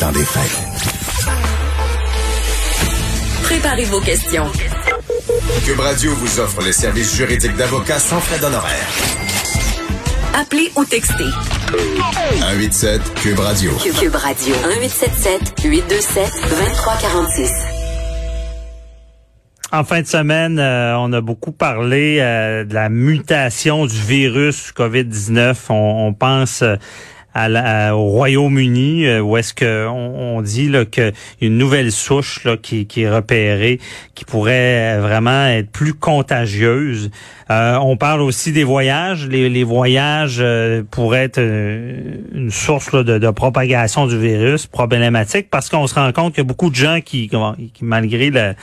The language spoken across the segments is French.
Temps des fêtes. Préparez vos questions. Cube Radio vous offre les services juridiques d'avocats sans frais d'honoraires. Appelez ou textez 187 Cube Radio. Cube Radio 1877 827 2346. En fin de semaine, euh, on a beaucoup parlé euh, de la mutation du virus COVID-19. On, on pense euh, à la- au Royaume-Uni, euh, où est-ce que on, dit là, que une nouvelle souche là, qui, qui est repérée, qui pourrait vraiment être plus contagieuse. Euh, on parle aussi des voyages. Les, les voyages euh, pourraient être euh, une source là, de, de propagation du virus problématique parce qu'on se rend compte qu'il y a beaucoup de gens qui, qui malgré la,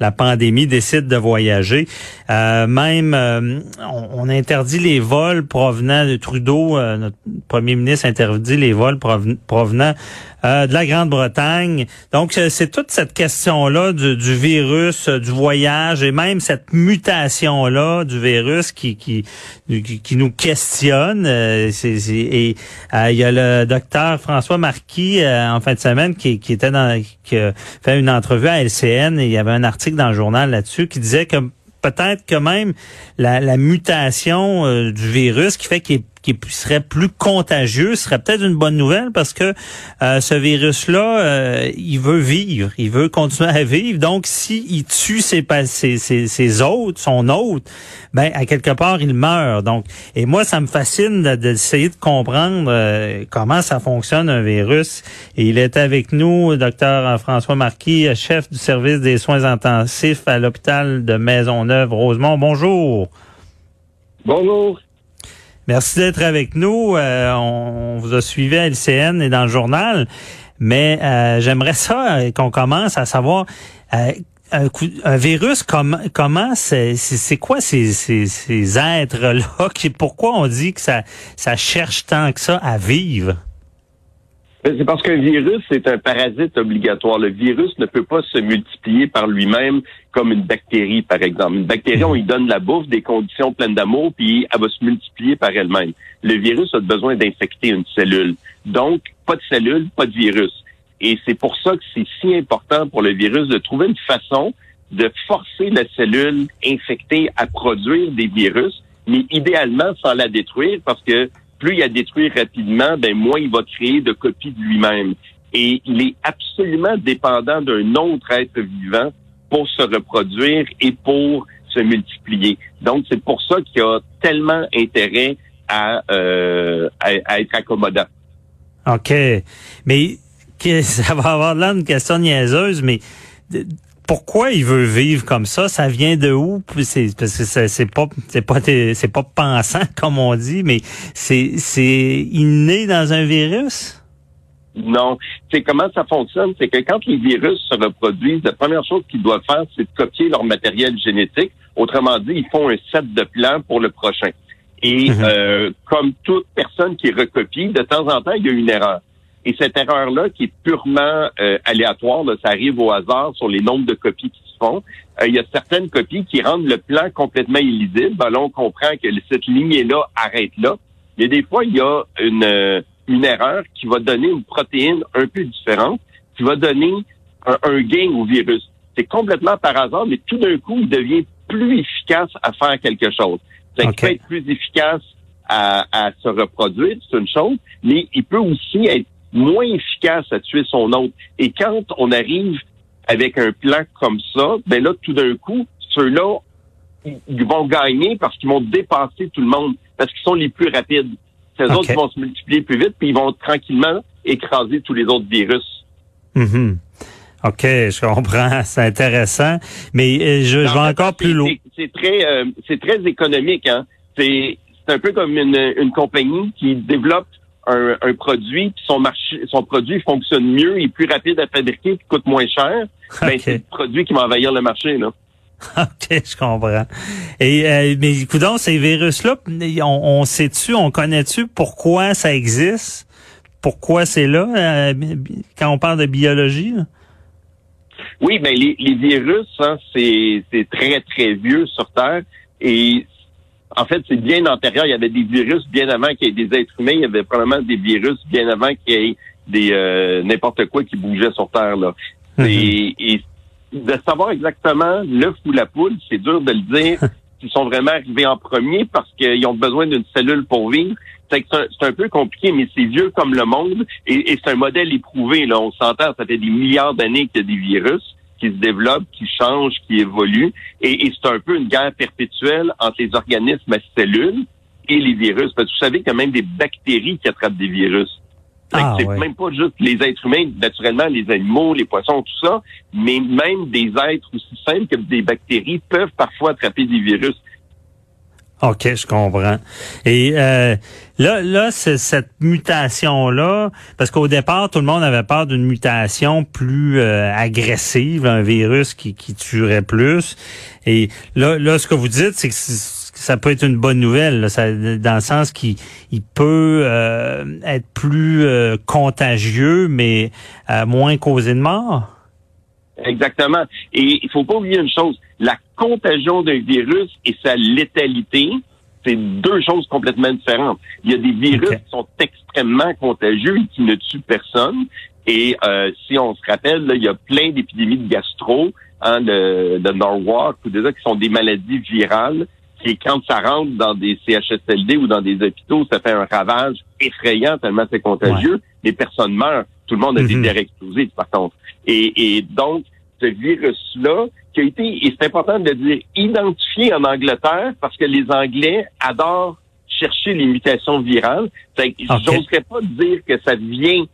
la pandémie, décident de voyager. Euh, même, euh, on, on interdit les vols provenant de Trudeau, notre premier ministre interdit les vols proven- provenant euh, de la Grande-Bretagne. Donc, euh, c'est toute cette question-là du, virus, euh, du voyage et même cette mutation-là du virus qui, qui, qui, nous questionne. Et il y a le docteur François Marquis en fin de semaine qui, était dans qui a fait une entrevue à LCN et il y avait un article dans le journal là-dessus qui disait que peut-être que même la, mutation du virus qui fait qu'il est- qu'il serait plus contagieux serait peut-être une bonne nouvelle parce que euh, ce virus-là, euh, il veut vivre, il veut continuer à vivre. Donc, s'il tue ses, ses, ses, ses hôtes, son hôte, ben à quelque part, il meurt. Donc, et moi, ça me fascine de- d'essayer de, comprendre euh, comment ça fonctionne un virus. Et il est avec nous, docteur François Marquis, chef du service des soins intensifs à l'hôpital de Maisonneuve-Rosemont. Bonjour. Bonjour. Merci d'être avec nous. Euh, on, vous a suivi à LCN et dans le journal, mais euh, j'aimerais ça euh, qu'on commence à savoir un, virus, comme, comment c'est quoi ces, ces, ces êtres-là? Pourquoi on dit que ça, ça cherche tant que ça à vivre? Ben, C'est parce qu'un virus, c'est un parasite obligatoire. Le virus ne peut pas se multiplier par lui-même comme une bactérie, par exemple. Une bactérie, on lui donne la bouffe, des conditions pleines d'amour, puis elle va se multiplier par elle-même. Le virus a besoin d'infecter une cellule. Donc, pas de cellule, pas de virus. Et c'est pour ça que c'est si important pour le virus de trouver une façon de forcer la cellule infectée à produire des virus, mais idéalement sans la détruire, parce que plus il la détruit rapidement, ben moins il va créer de copies de lui-même. Et il est absolument dépendant d'un autre être vivant pour se reproduire et pour se multiplier. Donc, c'est pour ça qu'il a tellement intérêt à, euh, à, être accommodant. OK. Mais ça va avoir là une question niaiseuse, mais pourquoi il veut vivre comme ça? Ça vient de où? C'est parce que c'est c'est pas c'est pas c'est pas pensant comme on dit, mais c'est c'est inné dans un virus? Non. C'est comment ça fonctionne, c'est que quand les virus se reproduisent, la première chose qu'ils doivent faire, c'est de copier leur matériel génétique. Autrement dit, ils font un set de plans pour le prochain. Et Mhm. euh, comme toute personne qui recopie, de temps en temps, il y a une erreur. Et cette erreur-là, qui est purement euh, aléatoire, là, ça arrive au hasard sur les nombres de copies qui se font, euh, il y a certaines copies qui rendent le plan complètement illisible. Ben là, on comprend que cette lignée-là arrête là. Mais des fois, il y a une, euh, une erreur qui va donner une protéine un peu différente, qui va donner un, un gain au virus. C'est complètement par hasard, mais tout d'un coup, il devient plus efficace à faire quelque chose. Ça peut être plus efficace à, à se reproduire, c'est une chose, mais il peut aussi être moins efficace à tuer son hôte. Et quand on arrive avec un plan comme ça, ben là, tout d'un coup, ceux-là, ils vont gagner parce qu'ils vont dépasser tout le monde, parce qu'ils sont les plus rapides. Ces Ok. autres ils vont se multiplier plus vite, puis ils vont tranquillement écraser tous les autres virus. Mhm. OK, je comprends, c'est intéressant, mais euh, je, je En vais fait, encore plus loin. c'est- très, euh, c'est très économique. Hein? C'est, c'est un peu comme une, une compagnie qui développe un, un produit, puis son marché, son produit fonctionne mieux, il est plus rapide à fabriquer, puis coûte moins cher, ben, c'est le produit qui va envahir le marché. Là. OK, je comprends. Et euh, mais écoutons, ces virus-là, on, on sait-tu, on connaît-tu pourquoi ça existe? Pourquoi c'est là euh, quand on parle de biologie? là? Oui, ben les, les virus, hein, c'est c'est très très vieux sur Terre et en fait c'est bien antérieur. Il y avait des virus bien avant qu'il y ait des êtres humains. Il y avait probablement des virus bien avant qu'il y ait des euh, n'importe quoi qui bougeait sur Terre là. Mhm. Et, et de savoir exactement l'œuf ou la poule, c'est dur de le dire. Ils sont vraiment arrivés en premier parce qu'ils ont besoin d'une cellule pour vivre. Un, c'est un peu compliqué, mais c'est vieux comme le monde et, et c'est un modèle éprouvé. Là, on s'entend, ça fait des milliards d'années qu'il y a des virus qui se développent, qui changent, qui évoluent, et, et c'est un peu une guerre perpétuelle entre les organismes à cellules et les virus. Parce que vous savez qu'il y a même des bactéries qui attrapent des virus. Ah, c'est ouais. même pas juste les êtres humains, naturellement, les animaux, les poissons, tout ça, mais même des êtres aussi simples que des bactéries peuvent parfois attraper des virus. OK, je comprends. Et euh, là, là, c'est cette mutation-là, parce qu'au départ, tout le monde avait peur d'une mutation plus euh, agressive, un virus qui, qui tuerait plus. Et là, là, ce que vous dites, c'est que ça peut être une bonne nouvelle, là, ça- dans le sens qu'il il peut euh, être plus euh, contagieux, mais moins causer de mort. Exactement. Et il faut pas oublier une chose, la contagion d'un virus et sa létalité, c'est deux choses complètement différentes. Il y a des virus qui sont extrêmement contagieux et qui ne tuent personne. Et euh, si on se rappelle, là, il y a plein d'épidémies de gastro, hein, de, de Norwalk ou des autres qui sont des maladies virales. Et quand ça rentre dans des CHSLD ou dans des hôpitaux, ça fait un ravage effrayant tellement c'est contagieux. Les personnes meurent. Tout le monde a Mhm. des verres explosés, par contre. Et, et donc, ce virus-là, qui a été, et c'est important de le dire, identifié en Angleterre parce que les Anglais adorent chercher les mutations virales. Fait que Ok. j'oserais pas dire que ça vient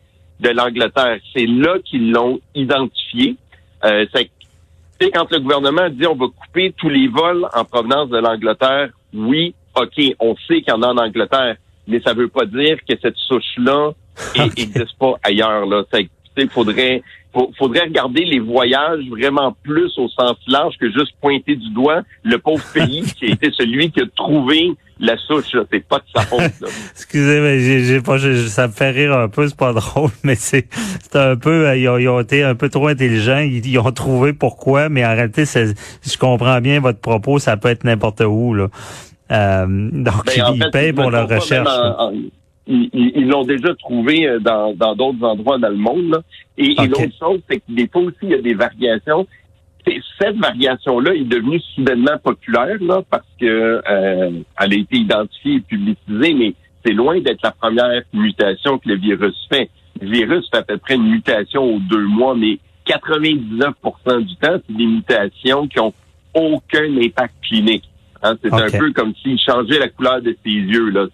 de l'Angleterre. C'est là qu'ils l'ont identifié. Euh, c'est quand le gouvernement dit on va couper tous les vols en provenance de l'Angleterre, oui, OK, on sait qu'il y en a en Angleterre, mais ça veut pas dire que cette souche-là n'existe pas ailleurs. Là. Sais, faudrait, faut- faudrait regarder les voyages vraiment plus au sens large que juste pointer du doigt le pauvre pays qui a été celui qui a trouvé la souche. C'est pas de sa faute. Là. Excusez, mais j'ai, j'ai pas, j'ai- ça me fait rire un peu, c'est pas drôle, mais c'est, c'est un peu, euh, ils ont, ils ont été un peu trop intelligents, ils, ils ont trouvé pourquoi, mais en réalité, c'est, je comprends bien votre propos, ça peut être n'importe où, là. Euh, donc, Ben, en ils fait, payent pour leur recherche. Ils l'ont déjà trouvé euh, dans dans d'autres endroits dans le monde. là. Et, et l'autre chose, c'est que des fois aussi, il y a des variations. C'est- Cette variation-là est devenue soudainement populaire là, parce que euh, elle a été identifiée et publicisée, mais c'est loin d'être la première mutation que le virus fait. Le virus fait à peu près une mutation aux deux mois, mais 99% du temps, c'est des mutations qui ont aucun impact clinique. Hein, c'est un peu comme s'il changeait la couleur de ses yeux. Là.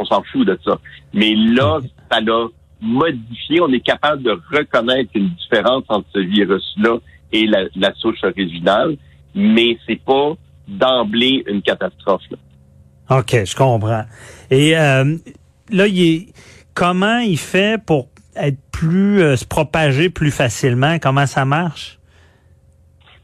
On s'en fout de ça. Mais là, ça l'a modifié. On est capable de reconnaître une différence entre ce virus-là et la, la souche originale, mais c'est pas d'emblée une catastrophe. là. OK, je comprends. Et euh, là, il est, comment il fait pour être plus, euh, se propager plus facilement? Comment ça marche?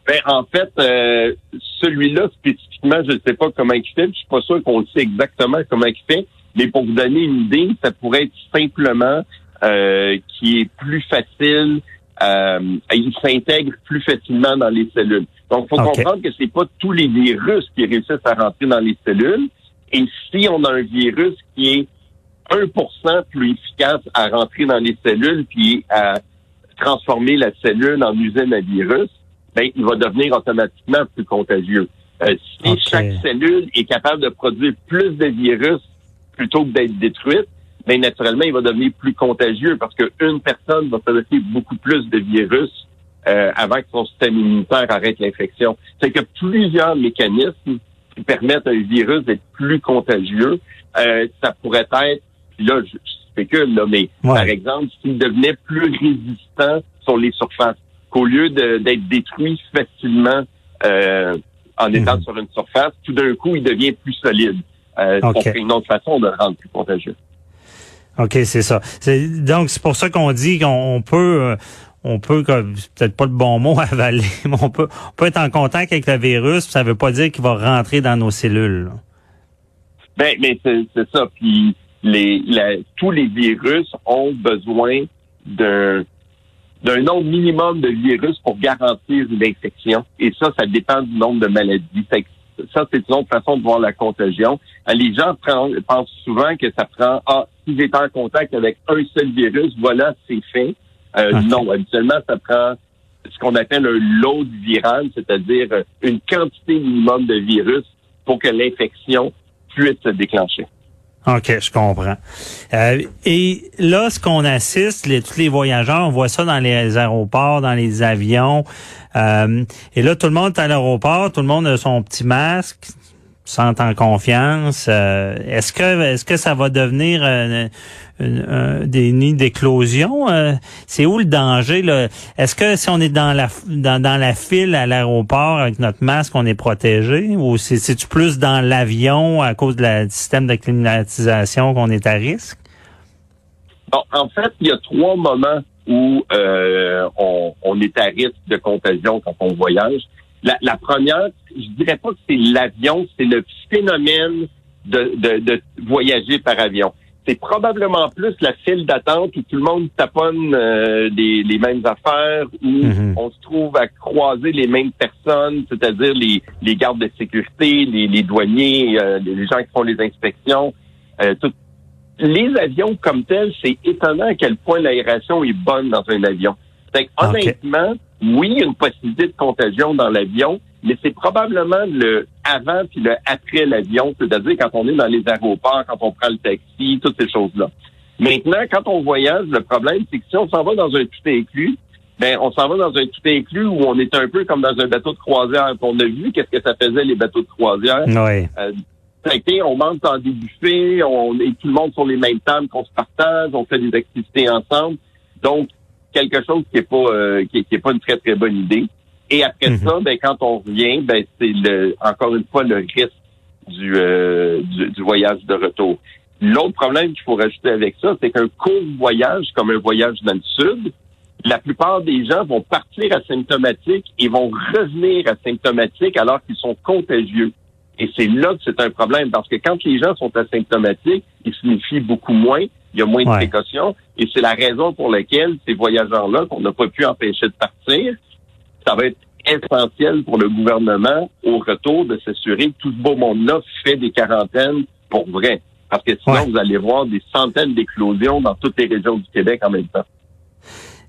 Ben, en fait, euh, celui-là spécifiquement, je ne sais pas comment il fait. Je suis pas sûr qu'on le sait exactement comment il fait. Mais pour vous donner une idée, ça pourrait être simplement euh, qui est plus facile. Euh, il s'intègre plus facilement dans les cellules. Donc, faut comprendre que c'est pas tous les virus qui réussissent à rentrer dans les cellules. Et si on a un virus qui est 1% plus efficace à rentrer dans les cellules puis à transformer la cellule en usine à virus, ben, il va devenir automatiquement plus contagieux. Euh, si chaque cellule est capable de produire plus de virus plutôt que d'être détruite, ben, naturellement, il va devenir plus contagieux parce qu'une personne va fabriquer beaucoup plus de virus euh, avant que son système immunitaire arrête l'infection. C'est que plusieurs mécanismes qui permettent à un virus d'être plus contagieux. Euh, ça pourrait être, puis là, je, je spécule, là, mais Ouais. par exemple, s'il devenait plus résistant sur les surfaces, qu'au lieu d'être détruit facilement euh, en étant Mhm. sur une surface, tout d'un coup, il devient plus solide. Euh, Ok. Ça serait une autre façon de le rendre plus contagieux. OK, c'est ça. Donc, c'est pour ça qu'on dit qu'on on peut, euh, on peut, c'est peut-être pas le bon mot, avaler, mais on peut, on peut être en contact avec le virus, ça veut pas dire qu'il va rentrer dans nos cellules. là. Ben, mais c'est ça. Puis les, la- tous les virus ont besoin d'un d'un nombre minimum de virus pour garantir une infection. Et ça, ça dépend du nombre de maladies. Ça, c'est une autre façon de voir la contagion. Euh, Les gens pensent souvent que ça prend, ah, si j'étais en contact avec un seul virus, voilà, c'est fait. Euh, Ok. Non, habituellement, ça prend ce qu'on appelle un load viral, c'est-à-dire une quantité minimum de virus pour que l'infection puisse se déclencher. OK, je comprends. Euh, et là, ce qu'on assiste, les, tous les voyageurs, on voit ça dans les aéroports, dans les avions. Euh, et là, tout le monde est à l'aéroport, tout le monde a son petit masque, se sent en confiance. Euh, est-ce que est-ce que ça va devenir euh, un- des nids d'éclosion? Euh, c'est où le danger? Là? Est-ce que si on est dans la dans, dans la file à l'aéroport avec notre masque, on est protégé? Ou c'est c'est-tu plus dans l'avion à cause de la, du système de climatisation qu'on est à risque? Bon, en fait, il y a trois moments où euh, on, on est à risque de contagion quand on voyage. La, la première, je dirais pas que c'est l'avion, c'est le phénomène de, de, de voyager par avion. C'est probablement plus la file d'attente où tout le monde taponne euh, les, les mêmes affaires, où Mhm. on se trouve à croiser les mêmes personnes, c'est-à-dire les, les gardes de sécurité, les, les douaniers, euh, les gens qui font les inspections, euh, tout, les avions comme tels, c'est étonnant à quel point l'aération est bonne dans un avion. Fait honnêtement, oui, il y a une possibilité de contagion dans l'avion, mais c'est probablement le avant puis le après l'avion, c'est-à-dire quand on est dans les aéroports, quand on prend le taxi, toutes ces choses-là. Maintenant, quand on voyage, le problème, c'est que si on s'en va dans un tout inclus, ben on s'en va dans un tout inclus où on est un peu comme dans un bateau de croisière. On a vu qu'est-ce que ça faisait les bateaux de croisière. Oui. Euh, on mange dans des buffets, on est tout le monde sur les mêmes tables, qu'on se partage, on fait des activités ensemble. Donc, quelque chose qui est pas euh, qui, est, qui est pas une très très bonne idée. Et après Mhm. ça, ben quand on revient, ben c'est le encore une fois le risque du, euh, du, du voyage de retour. L'autre problème qu'il faut rajouter avec ça, c'est qu'un court voyage, comme un voyage dans le sud, la plupart des gens vont partir asymptomatiques et vont revenir asymptomatiques alors qu'ils sont contagieux. Et c'est là que c'est un problème, parce que quand les gens sont asymptomatiques, ils se méfient beaucoup moins, il y a moins de précautions, et c'est la raison pour laquelle ces voyageurs-là, qu'on n'a pas pu empêcher de partir, ça va être essentiel pour le gouvernement au retour de s'assurer que tout ce beau monde-là fait des quarantaines pour vrai. Parce que sinon, Ouais. vous allez voir des centaines d'éclosions dans toutes les régions du Québec en même temps.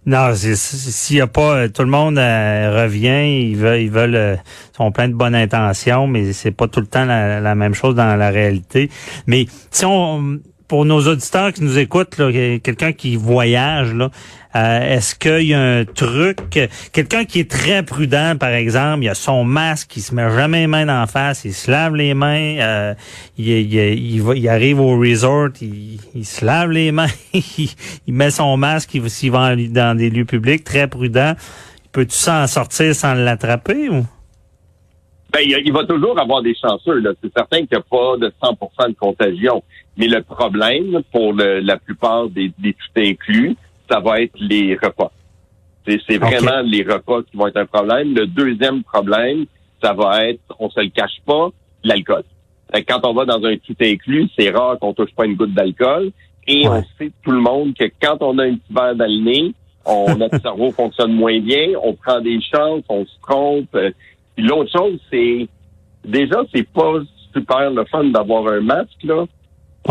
Non, s'il y a pas euh, tout le monde euh, revient, ils veulent, ils veulent, euh, sont pleins de bonnes intentions, mais c'est pas tout le temps la, la même chose dans la réalité. Mais si on, pour nos auditeurs qui nous écoutent, quelqu'un qui voyage, là, euh, est-ce qu'il y a un truc, quelqu'un qui est très prudent, par exemple, il a son masque, il se met jamais les mains en face, il se lave les mains, euh, il, il, il, arrive au resort, il, se lave les mains, il, met son masque, il, s'il va dans des lieux publics, très prudent. Peux-tu s'en sortir sans l'attraper ou? Ben, il, va toujours avoir des chanceux. C'est certain qu'il n'y a pas de 100% de contagion. Mais le problème, pour le- la plupart des, des tout inclus, ça va être les repas. C'est vraiment les repas qui vont être un problème. Le deuxième problème, ça va être, on se le cache pas, l'alcool. Quand on va dans un tout inclus, c'est rare qu'on touche pas une goutte d'alcool. Et Ouais. on sait tout le monde que quand on a un petit verre dans le nez, on, notre cerveau fonctionne moins bien, on prend des chances, on se trompe. puis L'autre chose, c'est déjà, c'est pas super le fun d'avoir un masque là.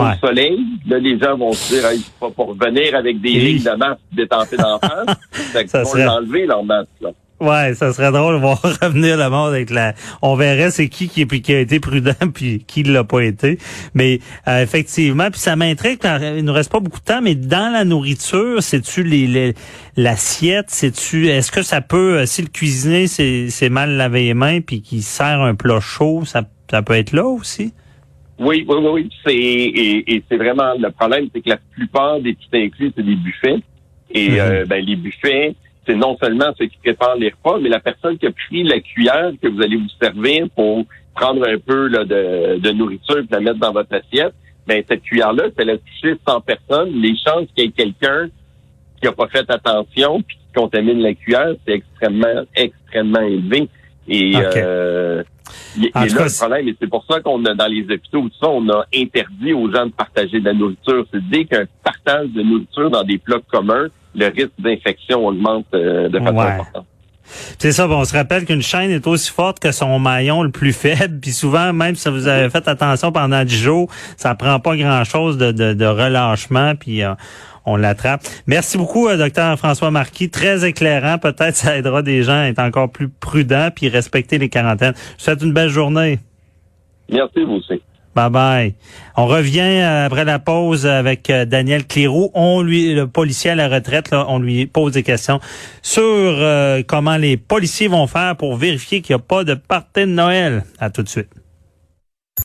Ouais. soleil, là, les gens vont se dire, hey, pas pour venir avec des Oui. lignes de masque détentées d'en face. Fait Ça serait- l'enlever, leur masque, là. Ouais, ça serait drôle de voir revenir le monde avec la. On verrait c'est qui qui, qui a été prudent puis qui l'a pas été. Mais euh, effectivement, puis ça m'intrigue. Il nous reste pas beaucoup de temps, mais dans la nourriture, c'est-tu les, les- l'assiette, c'est-tu est-ce que ça peut euh, si le cuisinier c'est c'est mal lavé les mains puis qu'il sert un plat chaud, ça ça peut être là aussi? Oui, oui, oui, oui. C'est, et, et c'est vraiment le problème, c'est que la plupart des petits inclus, c'est des buffets. Et Mhm. euh, ben, les buffets, c'est non seulement ceux qui préparent les repas, mais la personne qui a pris la cuillère que vous allez vous servir pour prendre un peu là, de, de nourriture et la mettre dans votre assiette, ben cette cuillère-là, si elle a touché 100 personnes, les chances qu'il y ait quelqu'un qui a pas fait attention puis qui contamine la cuillère, c'est extrêmement, extrêmement élevé. Et euh, En là le problème. Et c'est pour ça qu'on a dans les hôpitaux, tout ça, on a interdit aux gens de partager de la nourriture. C'est dès qu'un partage de nourriture dans des plats communs, le risque d'infection augmente euh, de façon Ouais. importante. C'est ça, bon, on se rappelle qu'une chaîne est aussi forte que son maillon le plus faible. Puis souvent, même si vous avez fait attention pendant 10 jours, ça prend pas grand-chose de, relâchement, puis euh, on l'attrape. Merci beaucoup, euh, docteur François Marquis. Très éclairant. Peut-être ça aidera des gens à être encore plus prudents puis respecter les quarantaines. Je vous souhaite une belle journée. Merci, vous aussi. Bye bye. On revient euh, après la pause avec euh, Daniel Cléroux. On lui, le policier à la retraite, là, on lui pose des questions sur euh, comment les policiers vont faire pour vérifier qu'il n'y a pas de party de Noël. À tout de suite.